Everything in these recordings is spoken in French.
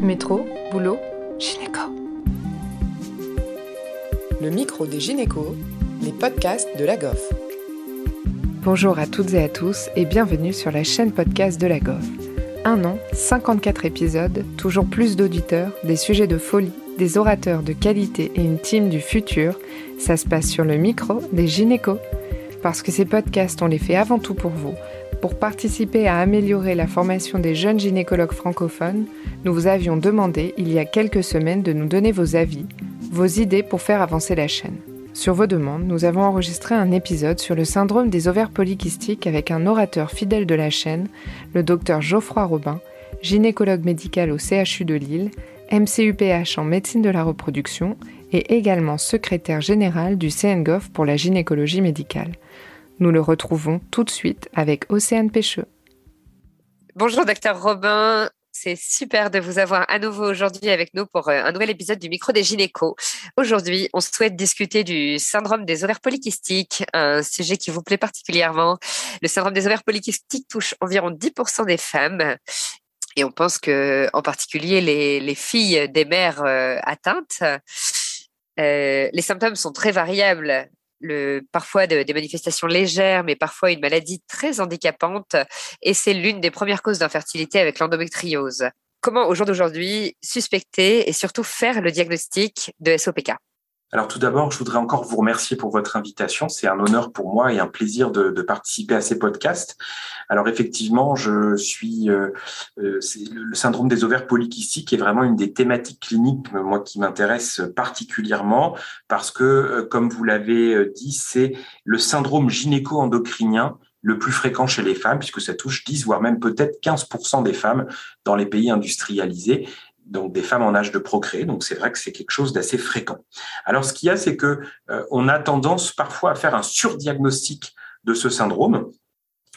Métro, boulot, gynéco. Le micro des gynécos, les podcasts de la GOF. Bonjour à toutes et à tous et bienvenue sur la chaîne podcast de la GOF. Un an, 54 épisodes, toujours plus d'auditeurs, des sujets de folie, des orateurs de qualité et une team du futur. Ça se passe sur le micro des gynécos. Parce que ces podcasts, on les fait avant tout pour vous pour participer à améliorer la formation des jeunes gynécologues francophones, nous vous avions demandé il y a quelques semaines de nous donner vos avis, vos idées pour faire avancer la chaîne. Sur vos demandes, nous avons enregistré un épisode sur le syndrome des ovaires polykystiques avec un orateur fidèle de la chaîne, le docteur Geoffroy Robin, gynécologue médical au CHU de Lille, MCUPH en médecine de la reproduction et également secrétaire général du CNGOF pour la gynécologie médicale. Nous le retrouvons tout de suite avec Océane Pêcheux. Bonjour, docteur Robin. C'est super de vous avoir à nouveau aujourd'hui avec nous pour euh, un nouvel épisode du micro des gynécos. Aujourd'hui, on souhaite discuter du syndrome des ovaires polykystiques, un sujet qui vous plaît particulièrement. Le syndrome des ovaires polykystiques touche environ 10% des femmes. Et on pense que, en particulier, les, filles des mères euh, atteintes, euh, les symptômes sont très variables le, parfois des manifestations légères, mais parfois une maladie très handicapante. Et c'est l'une des premières causes d'infertilité avec l'endométriose. Comment, au jour d'aujourd'hui, suspecter et surtout faire le diagnostic de SOPK alors tout d'abord, je voudrais encore vous remercier pour votre invitation. C'est un honneur pour moi et un plaisir de, participer à ces podcasts. Alors effectivement, je suis euh, euh le syndrome des ovaires polykystiques est vraiment une des thématiques cliniques moi qui m'intéresse particulièrement parce que, euh, comme vous l'avez euh, dit, c'est le syndrome gynéco-endocrinien le plus fréquent chez les femmes, puisque ça touche 10, voire même peut-être 15% des femmes dans les pays industrialisés donc des femmes en âge de procréer. Donc c'est vrai que c'est quelque chose d'assez fréquent. Alors ce qu'il y a, c'est que euh, on a tendance parfois à faire un surdiagnostic de ce syndrome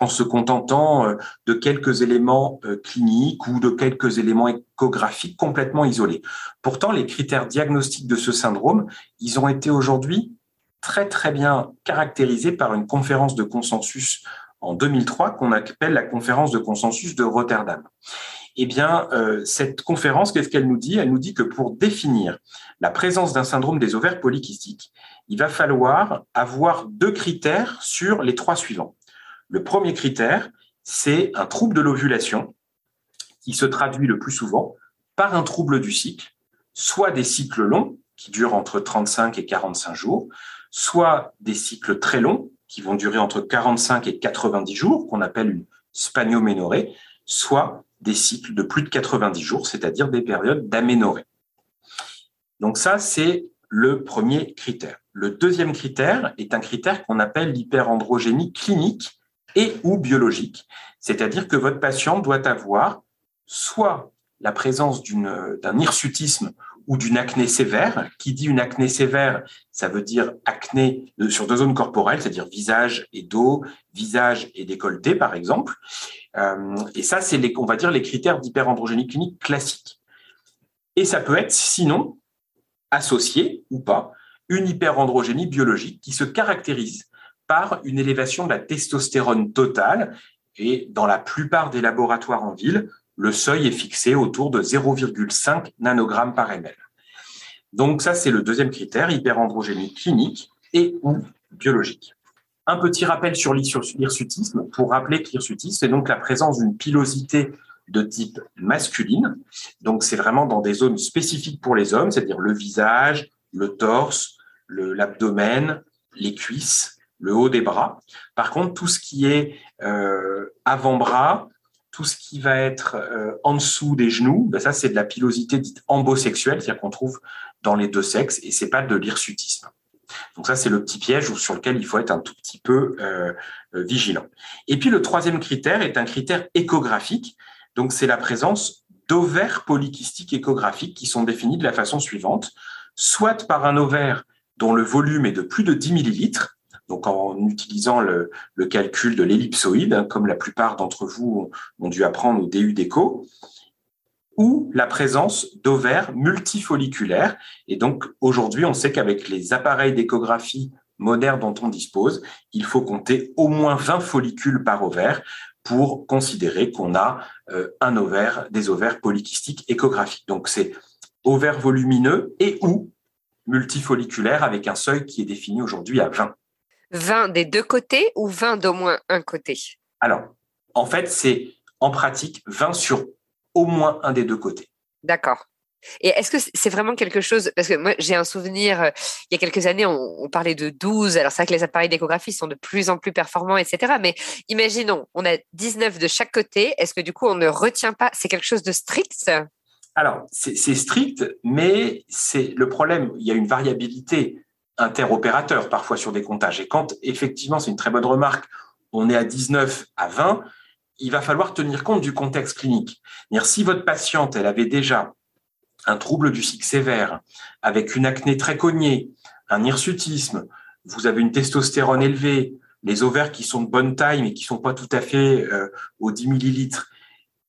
en se contentant euh, de quelques éléments euh, cliniques ou de quelques éléments échographiques complètement isolés. Pourtant, les critères diagnostiques de ce syndrome, ils ont été aujourd'hui très très bien caractérisés par une conférence de consensus en 2003 qu'on appelle la conférence de consensus de Rotterdam. Eh bien, euh, cette conférence, qu'est-ce qu'elle nous dit? Elle nous dit que pour définir la présence d'un syndrome des ovaires polykystiques, il va falloir avoir deux critères sur les trois suivants. Le premier critère, c'est un trouble de l'ovulation qui se traduit le plus souvent par un trouble du cycle, soit des cycles longs qui durent entre 35 et 45 jours, soit des cycles très longs qui vont durer entre 45 et 90 jours, qu'on appelle une spanioménorée, soit des cycles de plus de 90 jours, c'est-à-dire des périodes d'aménorrhée. Donc ça, c'est le premier critère. Le deuxième critère est un critère qu'on appelle l'hyperandrogénie clinique et ou biologique, c'est-à-dire que votre patient doit avoir soit la présence d'un hirsutisme ou d'une acné sévère. Qui dit une acné sévère, ça veut dire acné sur deux zones corporelles, c'est-à-dire visage et dos, visage et décolleté, par exemple. Euh, et ça, c'est on va dire les critères d'hyperandrogénie clinique classiques. Et ça peut être, sinon, associé ou pas, une hyperandrogénie biologique qui se caractérise par une élévation de la testostérone totale. Et dans la plupart des laboratoires en ville, le seuil est fixé autour de 0,5 nanogrammes par ml. Donc ça, c'est le deuxième critère, hyperandrogénie clinique et ou biologique. Un petit rappel sur l'hirsutisme, pour rappeler que l'hirsutisme, c'est donc la présence d'une pilosité de type masculine. Donc c'est vraiment dans des zones spécifiques pour les hommes, c'est-à-dire le visage, le torse, l'abdomen, les cuisses, le haut des bras. Par contre, tout ce qui est euh, avant-bras, tout ce qui va être euh, en dessous des genoux, ben ça c'est de la pilosité dite embosexuelle, c'est-à-dire qu'on trouve dans les deux sexes, et c'est pas de l'hirsutisme. Donc ça c'est le petit piège sur lequel il faut être un tout petit peu euh, euh, vigilant. Et puis le troisième critère est un critère échographique, donc c'est la présence d'ovaires polykystiques échographiques qui sont définis de la façon suivante, soit par un ovaire dont le volume est de plus de 10 millilitres, donc en utilisant le, calcul de l'ellipsoïde, hein, comme la plupart d'entre vous ont, dû apprendre au DU d'écho, ou la présence d'ovaires multifolliculaires. Et donc aujourd'hui, on sait qu'avec les appareils d'échographie modernes dont on dispose, il faut compter au moins 20 follicules par ovaire pour considérer qu'on a euh, un ovaire, des ovaires polykystiques échographiques. Donc c'est ovaire volumineux et ou multifolliculaire avec un seuil qui est défini aujourd'hui à 20. 20 des deux côtés ou 20 d'au moins un côté? Alors, en fait, c'est en pratique 20 sur au moins un des deux côtés. D'accord. Et est-ce que c'est vraiment quelque chose Parce que moi, j'ai un souvenir, euh, il y a quelques années, on, parlait de 12. Alors, c'est vrai que les appareils d'échographie sont de plus en plus performants, etc. Mais imaginons, on a 19 de chaque côté. Est-ce que du coup, on ne retient pas C'est quelque chose de strict? Alors, c'est strict, mais c'est le problème. Il y a une variabilité interopérateur parfois sur des comptages. Et quand, effectivement, c'est une très bonne remarque, on est à 19 à 20, il va falloir tenir compte du contexte clinique. Si votre patiente, elle avait déjà un trouble du cycle sévère, avec une acné très cognée, un hirsutisme, vous avez une testostérone élevée, les ovaires qui sont de bonne taille mais qui sont pas tout à fait euh, aux 10 millilitres,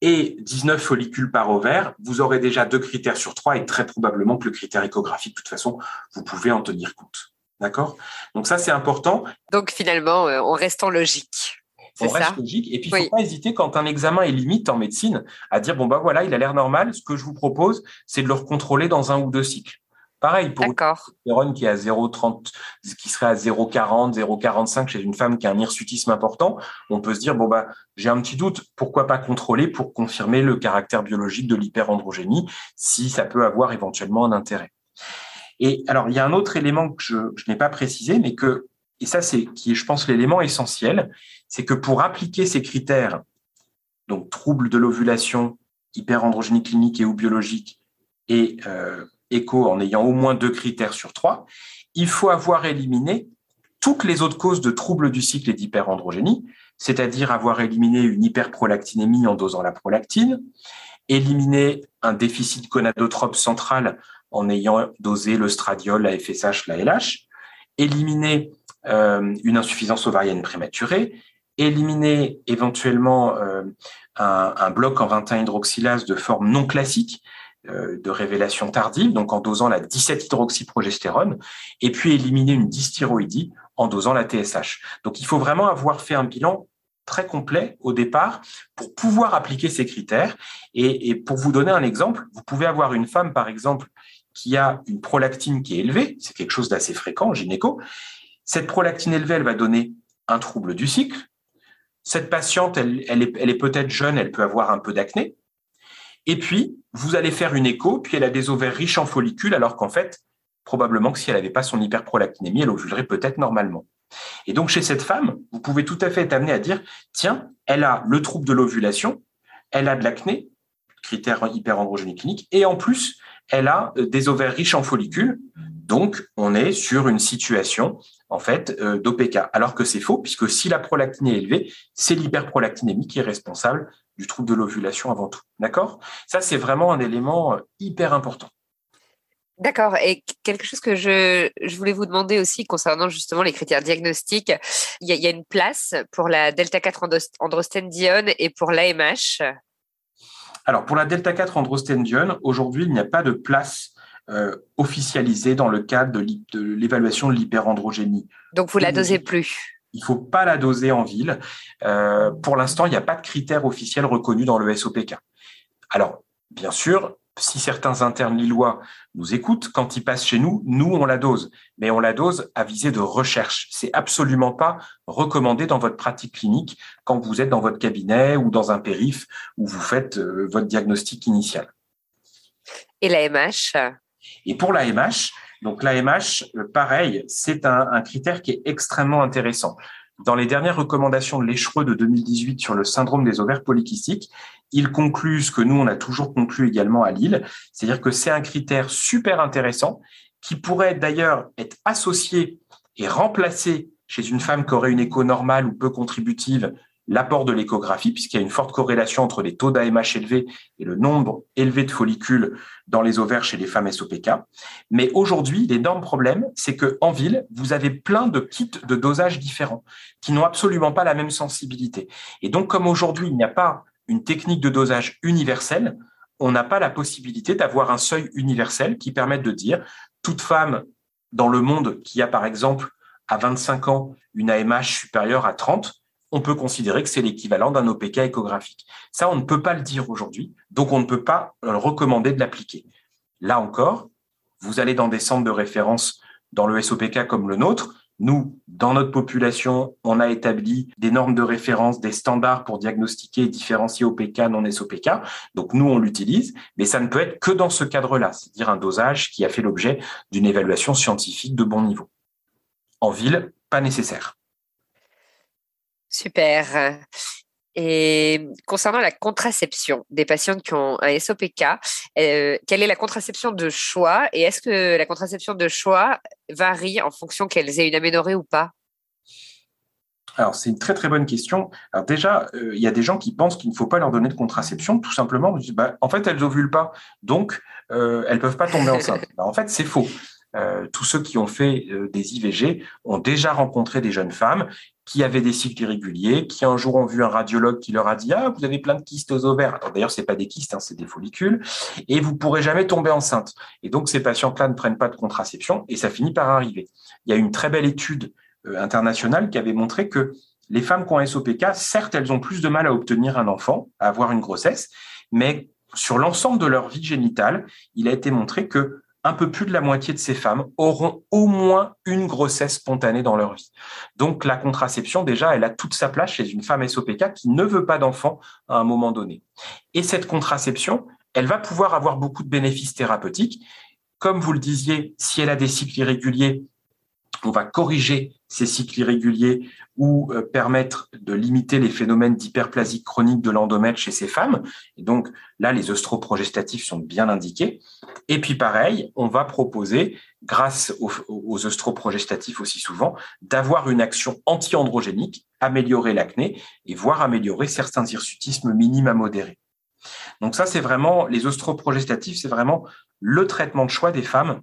et 19 follicules par ovaire, vous aurez déjà deux critères sur trois et très probablement que le critère échographique, de toute façon, vous pouvez en tenir compte. D'accord? Donc ça, c'est important. Donc finalement, euh, on reste en logique. On reste logique. Et puis, il ne faut pas hésiter quand un examen est limite en médecine à dire, bon, bah voilà, il a l'air normal. Ce que je vous propose, c'est de le recontrôler dans un ou deux cycles. Pareil pour une qui est à 0,30, qui serait à 0,40, 0,45 chez une femme qui a un hirsutisme important, on peut se dire bon bah j'ai un petit doute, pourquoi pas contrôler pour confirmer le caractère biologique de l'hyperandrogénie si ça peut avoir éventuellement un intérêt? Et alors il y a un autre élément que je, je n'ai pas précisé, mais que et ça c'est qui est je pense l'élément essentiel, c'est que pour appliquer ces critères, donc troubles de l'ovulation, hyperandrogénie clinique et ou biologique, et euh, en ayant au moins deux critères sur trois, il faut avoir éliminé toutes les autres causes de troubles du cycle et d'hyperandrogénie, c'est-à-dire avoir éliminé une hyperprolactinémie en dosant la prolactine, éliminer un déficit gonadotrope central en ayant dosé le stradiol, la FSH, la LH, éliminer euh, une insuffisance ovarienne prématurée, éliminer éventuellement euh, un, bloc en 21 hydroxylase de forme non classique de révélation tardive, donc en dosant la 17-hydroxyprogestérone, et puis éliminer une dysthyroïdie en dosant la TSH. Donc il faut vraiment avoir fait un bilan très complet au départ pour pouvoir appliquer ces critères. Et, et pour vous donner un exemple, vous pouvez avoir une femme, par exemple, qui a une prolactine qui est élevée, c'est quelque chose d'assez fréquent en gynéco. Cette prolactine élevée, elle va donner un trouble du cycle, cette patiente, elle, est, peut-être jeune, elle peut avoir un peu d'acné. Et puis, vous allez faire une écho, puis elle a des ovaires riches en follicules, alors qu'en fait, probablement que si elle n'avait pas son hyperprolactinémie, elle ovulerait peut-être normalement. Et donc, chez cette femme, vous pouvez tout à fait être amené à dire, tiens, elle a le trouble de l'ovulation, elle a de l'acné, critère hyperandrogénie clinique, et en plus, elle a euh, des ovaires riches en follicules. Donc, on est sur une situation en fait euh, d'OPK, alors que c'est faux puisque si la prolactine est élevée, c'est l'hyperprolactinémie qui est responsable du trouble de l'ovulation avant tout. D'accord? Ça, c'est vraiment un élément euh, hyper important. D'accord. Et quelque chose que je, voulais vous demander aussi concernant justement les critères diagnostiques, il y a, une place pour la delta 4 androstendione et pour l'AMH Alors, pour la delta 4 androstendione, aujourd'hui, il n'y a pas de place euh, officialisé dans le cadre de l'évaluation de l'hyperandrogénie. Donc vous la dosez plus il ne faut pas la doser en ville. Euh, pour l'instant, il n'y a pas de critères officiels reconnus dans le SOPK. Alors, bien sûr, si certains internes lillois nous écoutent, quand ils passent chez nous, nous, on la dose. Mais on la dose à visée de recherche. C'est absolument pas recommandé dans votre pratique clinique quand vous êtes dans votre cabinet ou dans un périph où vous faites euh, votre diagnostic initial. Et la MH et pour l'AMH, donc l'AMH, euh, pareil, c'est un, critère qui est extrêmement intéressant. Dans les dernières recommandations de l'Échereux de 2018 sur le syndrome des ovaires polykystiques, ils concluent ce que nous, on a toujours conclu également à Lille, c'est-à-dire que c'est un critère super intéressant qui pourrait d'ailleurs être associé et remplacé chez une femme qui aurait une écho normale ou peu contributive l'apport de l'échographie, puisqu'il y a une forte corrélation entre les taux d'AMH élevés et le nombre élevé de follicules dans les ovaires chez les femmes SOPK. Mais aujourd'hui, l'énorme problème, c'est que en ville, vous avez plein de kits de dosage différents qui n'ont absolument pas la même sensibilité. Et donc, comme aujourd'hui, il n'y a pas une technique de dosage universelle, on n'a pas la possibilité d'avoir un seuil universel qui permette de dire toute femme dans le monde qui a, par exemple, à 25 ans, une AMH supérieure à 30, on peut considérer que c'est l'équivalent d'un OPK échographique. Ça, on ne peut pas le dire aujourd'hui, donc on ne peut pas recommander de l'appliquer. Là encore, vous allez dans des centres de référence dans le SOPK comme le nôtre, nous, dans notre population, on a établi des normes de référence, des standards pour diagnostiquer et différencier OPK, non SOPK. Donc nous, on l'utilise, mais ça ne peut être que dans ce cadre-là, c'est-à-dire un dosage qui a fait l'objet d'une évaluation scientifique de bon niveau. En ville, pas nécessaire. Super. Et concernant la contraception des patientes qui ont un SOPK, euh, quelle est la contraception de choix et est-ce que la contraception de choix varie en fonction qu'elles aient une aménorrhée ou pas? Alors, c'est une très très bonne question. Alors déjà, euh, il y a des gens qui pensent qu'il ne faut pas leur donner de contraception, tout simplement. Bah, en fait, elles ovulent pas, donc euh, elles peuvent pas tomber enceintes. Bah, en fait, c'est faux. Euh, tous ceux qui ont fait euh, des IVG ont déjà rencontré des jeunes femmes qui avaient des cycles irréguliers, qui un jour ont vu un radiologue qui leur a dit ah vous avez plein de kystes aux ovaires. D'ailleurs c'est pas des kystes, hein, c'est des follicules et vous pourrez jamais tomber enceinte. Et donc ces patients-là ne prennent pas de contraception et ça finit par arriver. Il y a une très belle étude euh, internationale qui avait montré que les femmes qui ont SOPK, certes elles ont plus de mal à obtenir un enfant, à avoir une grossesse, mais sur l'ensemble de leur vie génitale, il a été montré que un peu plus de la moitié de ces femmes auront au moins une grossesse spontanée dans leur vie. Donc la contraception, déjà, elle a toute sa place chez une femme SOPK qui ne veut pas d'enfant à un moment donné. Et cette contraception, elle va pouvoir avoir beaucoup de bénéfices thérapeutiques. Comme vous le disiez, si elle a des cycles irréguliers, on va corriger ces cycles irréguliers ou euh, permettre de limiter les phénomènes d'hyperplasie chronique de l'endomètre chez ces femmes. Et donc là, les œstroprogestatifs sont bien indiqués. Et puis pareil, on va proposer, grâce aux, aux œstroprogestatifs aussi souvent, d'avoir une action anti-androgénique, améliorer l'acné et voire améliorer certains hirsutismes minimes à modérés. Donc ça, c'est vraiment, les œstroprogestatifs, c'est vraiment le traitement de choix des femmes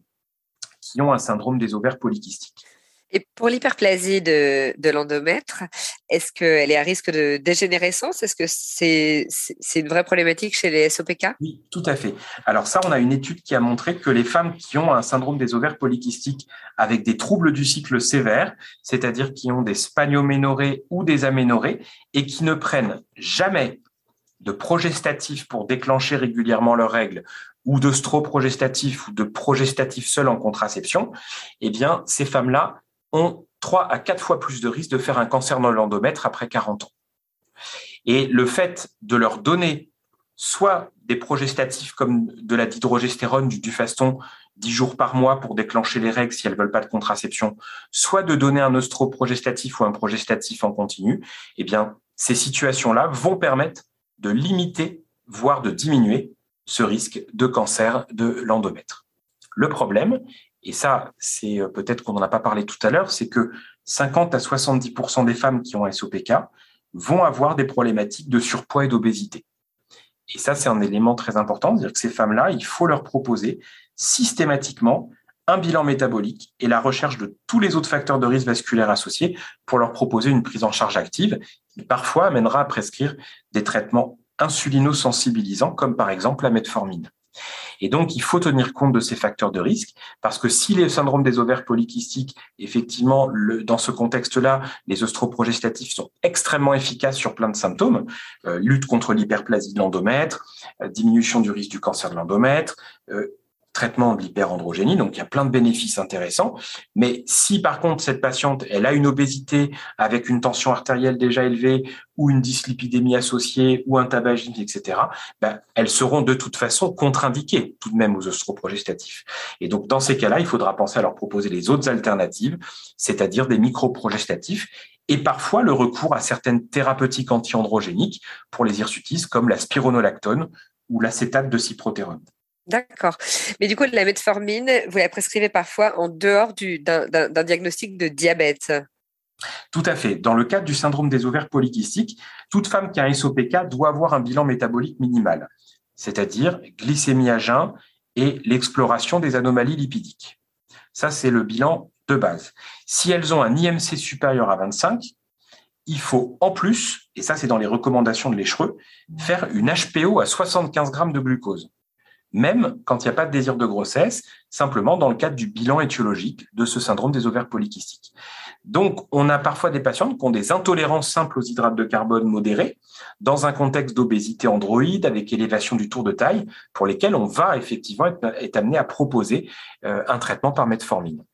qui ont un syndrome des ovaires polykystiques. Et pour l'hyperplasie de, l'endomètre, est-ce qu'elle est à risque de dégénérescence? Est-ce que c'est une vraie problématique chez les SOPK Oui, tout à fait. Alors ça, on a une étude qui a montré que les femmes qui ont un syndrome des ovaires polykystiques avec des troubles du cycle sévères, c'est-à-dire qui ont des spanioménorrhées ou des aménorrhées, et qui ne prennent jamais de progestatif pour déclencher régulièrement leurs règles ou de progestatif ou de progestatif seul en contraception, eh bien, ces femmes-là ont trois à quatre fois plus de risques de faire un cancer dans l'endomètre après 40 ans. Et le fait de leur donner soit des progestatifs comme de la dihydrogestérone, du dufaston, 10 jours par mois pour déclencher les règles si elles veulent pas de contraception, soit de donner un œstroprogestatif ou un progestatif en continu, eh bien, ces situations-là vont permettre de limiter, voire de diminuer ce risque de cancer de l'endomètre. Le problème, et ça, c'est euh, peut-être qu'on n'en a pas parlé tout à l'heure, c'est que 50 à 70% des femmes qui ont SOPK vont avoir des problématiques de surpoids et d'obésité. Et ça, c'est un élément très important, c'est-à-dire que ces femmes-là, il faut leur proposer systématiquement un bilan métabolique et la recherche de tous les autres facteurs de risque vasculaire associés pour leur proposer une prise en charge active qui parfois amènera à prescrire des traitements insulino-sensibilisants, comme par exemple la metformine. Et donc, il faut tenir compte de ces facteurs de risque, parce que si les syndromes des ovaires polykystiques, effectivement, dans ce contexte-là, les œstroprogestatifs sont extrêmement efficaces sur plein de symptômes, euh, lutte contre l'hyperplasie de l'endomètre, euh, diminution du risque du cancer de l'endomètre, euh, traitement de l'hyperandrogénie, donc il y a plein de bénéfices intéressants. Mais si par contre cette patiente, elle a une obésité avec une tension artérielle déjà élevée ou une dyslipidémie associée ou un tabagisme, etc., ben, elles seront de toute façon contre-indiquées tout de même aux œstroprogestatifs. Et donc dans ces cas-là, il faudra penser à leur proposer les autres alternatives, c'est-à-dire des microprogestatifs et parfois le recours à certaines thérapeutiques anti-androgéniques pour les hirsutismes comme la spironolactone ou l'acétate de cyprotérone. D'accord. Mais du coup, la metformine, vous la prescrivez parfois en dehors d'un diagnostic de diabète? Tout à fait. Dans le cadre du syndrome des ovaires polykystiques, toute femme qui a un SOPK doit avoir un bilan métabolique minimal, c'est-à-dire glycémie à jeun et l'exploration des anomalies lipidiques. Ça, c'est le bilan de base. Si elles ont un IMC supérieur à 25, il faut en plus, et ça c'est dans les recommandations de l'échereux, faire une HPO à 75 grammes de glucose même quand il n'y a pas de désir de grossesse, simplement dans le cadre du bilan étiologique de ce syndrome des ovaires polykystiques. Donc, on a parfois des patients qui ont des intolérances simples aux hydrates de carbone modérés dans un contexte d'obésité androïde avec élévation du tour de taille pour lesquels on va effectivement être, amené à proposer euh, un traitement par metformine.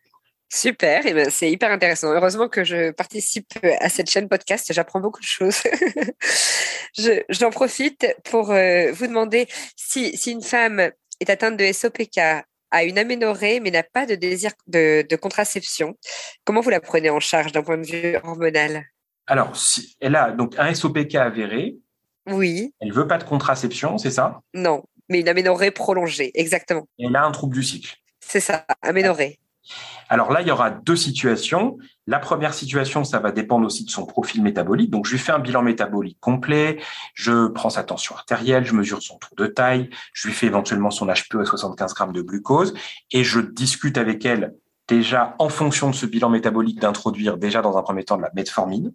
Super, et ben c'est hyper intéressant. Heureusement que je participe à cette chaîne podcast, j'apprends beaucoup de choses. J'en profite pour euh, vous demander si, si une femme est atteinte de SOPK, a une aménorrhée mais n'a pas de désir de, de, contraception, comment vous la prenez en charge d'un point de vue hormonal? Alors, si elle a donc un SOPK avéré. Oui. Elle veut pas de contraception, c'est ça? Non, mais une aménorrhée prolongée, exactement. elle a un trouble du cycle. C'est ça, aménorrhée. Alors là, il y aura deux situations. La première situation, ça va dépendre aussi de son profil métabolique. Donc, je lui fais un bilan métabolique complet. Je prends sa tension artérielle, je mesure son tour de taille, je lui fais éventuellement son HPE à 75 grammes de glucose et je discute avec elle déjà en fonction de ce bilan métabolique d'introduire déjà dans un premier temps de la metformine.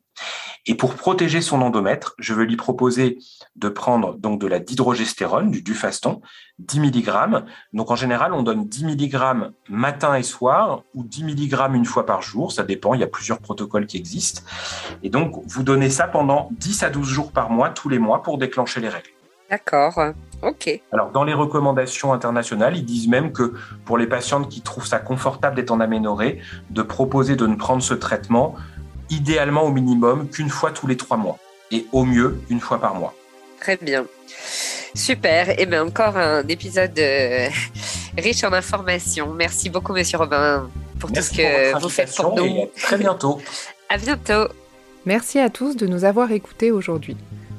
Et pour protéger son endomètre, je vais lui proposer de prendre donc de la dihydrogestérone, du dufaston, 10 mg. Donc en général, on donne 10 mg matin et soir ou 10 mg une fois par jour, ça dépend, il y a plusieurs protocoles qui existent. Et donc vous donnez ça pendant 10 à 12 jours par mois tous les mois pour déclencher les règles. D'accord. OK. Alors, dans les recommandations internationales, ils disent même que pour les patientes qui trouvent ça confortable d'être en aménorrhée, de proposer de ne prendre ce traitement idéalement au minimum qu'une fois tous les trois mois et au mieux une fois par mois. Très bien. Super. Et eh bien encore un épisode euh, riche en informations. Merci beaucoup, Monsieur Robin, pour tout ce que vous faites pour nous. Et à très bientôt. à bientôt. Merci à tous de nous avoir écoutés aujourd'hui.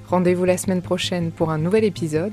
Rendez-vous la semaine prochaine pour un nouvel épisode.